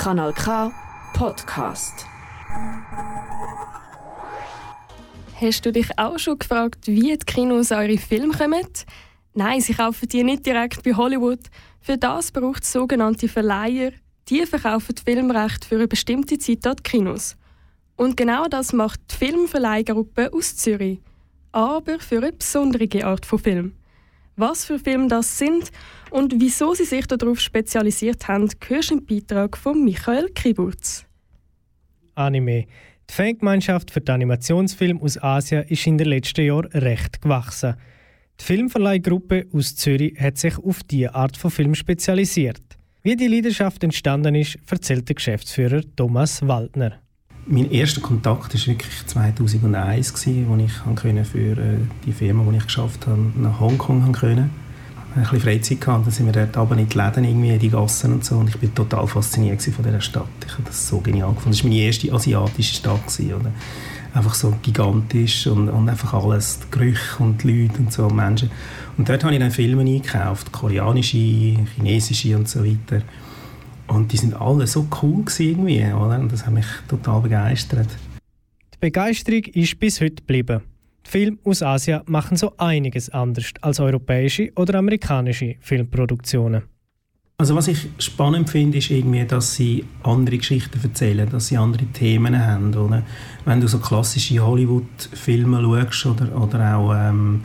Kanal K Podcast. Hast du dich auch schon gefragt, wie die Kinos eure Filme kommen? Nein, sie kaufen die nicht direkt bei Hollywood. Für das braucht es sogenannte Verleiher. Die verkaufen die Filmrechte für eine bestimmte Zeit an die Kinos. Und genau das macht die Filmverleihgruppe aus Zürich. Aber für eine besondere Art von Film. Was für Filme das sind und wieso sie sich darauf spezialisiert haben, hörst du im Beitrag von Michael Kriburz. Anime. Die Fangemeinschaft für die Animationsfilme aus Asien ist in den letzten Jahren recht gewachsen. Die Filmverleihgruppe aus Zürich hat sich auf diese Art von Film spezialisiert. Wie die Leidenschaft entstanden ist, erzählt der Geschäftsführer Thomas Waldner. Mein erster Kontakt war wirklich 2001, als ich für äh, die Firma, die ich geschafft habe, nach Hongkong konnte ein bisschen Freizeit gehabt. Dann sind wir dort aber in die Läden, irgendwie, in die Gassen und so. Und ich bin total fasziniert von dieser Stadt. Ich habe das so genial gefunden. Das war meine erste asiatische Stadt. Gewesen? Einfach so gigantisch und, und einfach alles, die Gerüche und die Leute und so, Menschen. Und dort habe ich dann Filme eingekauft, koreanische, chinesische und so weiter. Und die sind alle so cool irgendwie, oder? Und das hat mich total begeistert. Die Begeisterung ist bis heute geblieben. Filme aus Asien machen so einiges anders als europäische oder amerikanische Filmproduktionen. Also was ich spannend finde, ist irgendwie, dass sie andere Geschichten erzählen, dass sie andere Themen haben. Oder? Wenn du so klassische Hollywood-Filme schaust oder, oder auch, ähm,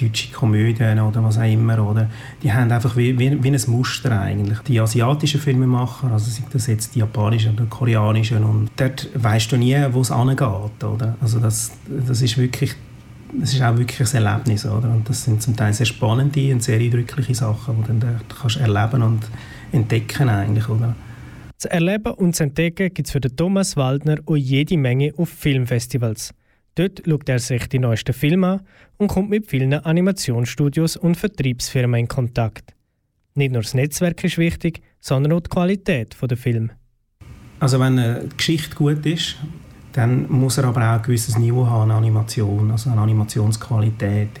deutsche Komödien oder was auch immer, oder? die haben einfach wie, wie, wie ein Muster eigentlich. Die asiatischen Filmemacher, also sind das jetzt die japanischen oder koreanischen, und dort weißt du nie, wo es angeht. Oder? Also das, das ist wirklich es ist auch wirklich ein Erlebnis. Oder? Und das sind zum Teil sehr spannende und sehr eindrückliche Sachen, die du dann kannst erleben und entdecken eigentlich. Oder? Zu erleben und zu entdecken gibt es für den Thomas Waldner auch jede Menge auf Filmfestivals. Dort schaut er sich die neuesten Filme an und kommt mit vielen Animationsstudios und Vertriebsfirmen in Kontakt. Nicht nur das Netzwerk ist wichtig, sondern auch die Qualität der Filme. Also wenn eine Geschichte gut ist, dann muss er aber auch ein gewisses Niveau haben an Animation, also an Animationsqualität.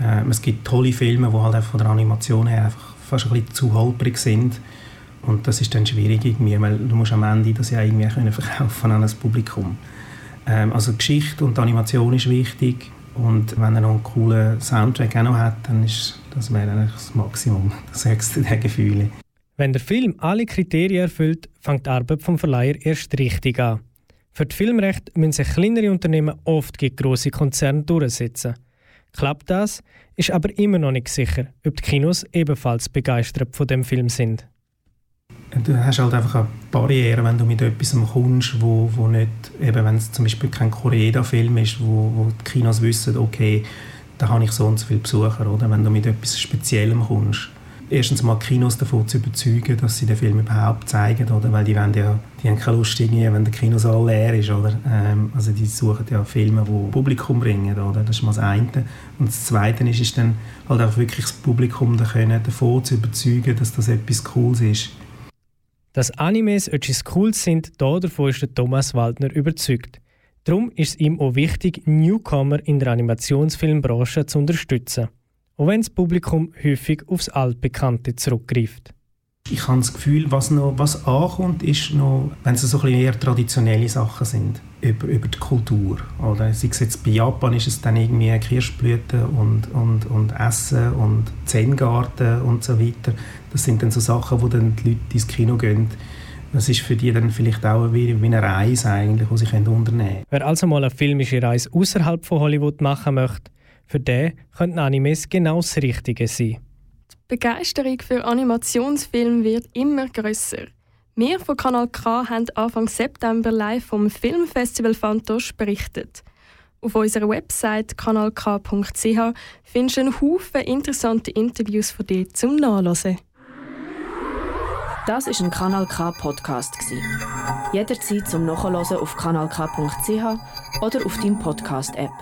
Äh, es gibt tolle Filme, die halt von der Animation her einfach fast ein bisschen zu holprig sind. Und das ist dann schwierig irgendwie, weil du musst am Ende das ja irgendwie können verkaufen an das Publikum. Ähm, also Geschichte und Animation ist wichtig und wenn er noch einen coolen Soundtrack auch noch hat, dann ist das wäre eigentlich das Maximum, das höchste der Gefühle. Wenn der Film alle Kriterien erfüllt, fängt die Arbeit vom Verleiher erst richtig an. Für das Filmrecht müssen sich kleinere Unternehmen oft gegen grosse Konzerne durchsetzen. Klappt das, ist aber immer noch nicht sicher, ob die Kinos ebenfalls begeistert von dem Film sind. Du hast halt einfach eine Barriere, wenn du mit etwas kommst, wo, wo nicht, eben wenn es zum Beispiel kein Koreeda-Film ist, wo, wo die Kinos wissen, okay, da habe ich so und so viele Besucher, oder? Wenn du mit etwas Speziellem kommst erstens mal Kinos davon zu überzeugen, dass sie den Film überhaupt zeigen, oder? Weil die, wollen ja, die haben keine Lust, wenn der Kinosaal leer ist, oder? Ähm, also die suchen ja Filme, die Publikum bringen, oder? Das ist mal das eine. Und das Zweite ist, ist dann halt auch wirklich das Publikum da können, davon zu überzeugen, dass das etwas Cooles ist. Dass Animes etwas Cooles sind, davon ist der Thomas Waldner überzeugt. Darum ist es ihm auch wichtig, Newcomer in der Animationsfilmbranche zu unterstützen auch wenn das Publikum häufig aufs Altbekannte zurückgreift. Ich habe das Gefühl, was, noch, was ankommt, ist noch, wenn es so ein bisschen eher traditionelle Sachen sind, über, über die Kultur. Oder sei es jetzt bei Japan, ist es dann irgendwie Kirschblüten und, und, und Essen und Zen-Garten und so weiter. Das sind dann so Sachen, wo dann die Leute ins Kino gehen. Das ist für die dann vielleicht auch wie, eine Reise eigentlich, die sie unternehmen können. Wer also mal eine filmische Reise außerhalb von Hollywood machen möchte, für den könnten Animes genau das Richtige sein. Die Begeisterung für Animationsfilme wird immer grösser. Wir von Kanal K haben Anfang September live vom Filmfestival Fantosch berichtet. Auf unserer Website kanalk.ch findest du einen Haufen interessante Interviews von dir zum Nachlesen. Das ist ein Kanal K Podcast Jederzeit zum Nachhören auf kanalk.ch oder auf deinem Podcast App.